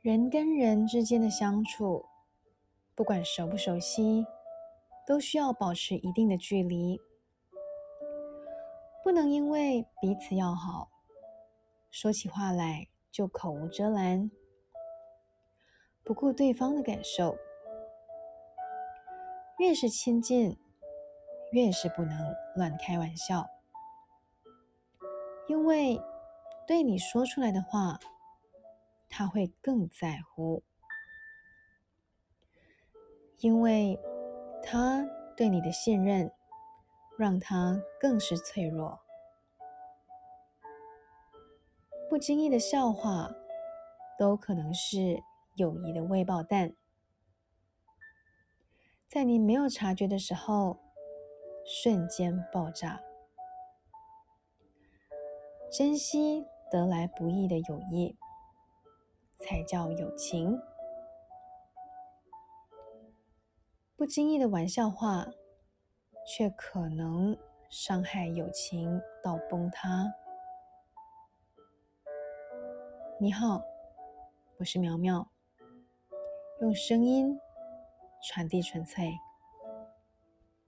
人跟人之间的相处，不管熟不熟悉，都需要保持一定的距离，不能因为彼此要好，说起话来就口无遮拦，不顾对方的感受。越是亲近，越是不能乱开玩笑，因为对你说出来的话，他会更在乎，因为他对你的信任，让他更是脆弱。不经意的笑话，都可能是友谊的未爆弹。在你没有察觉的时候，瞬间爆炸。珍惜得来不易的友谊，才叫友情。不经意的玩笑话，却可能伤害友情到崩塌。你好，我是苗苗，用声音。传递纯粹。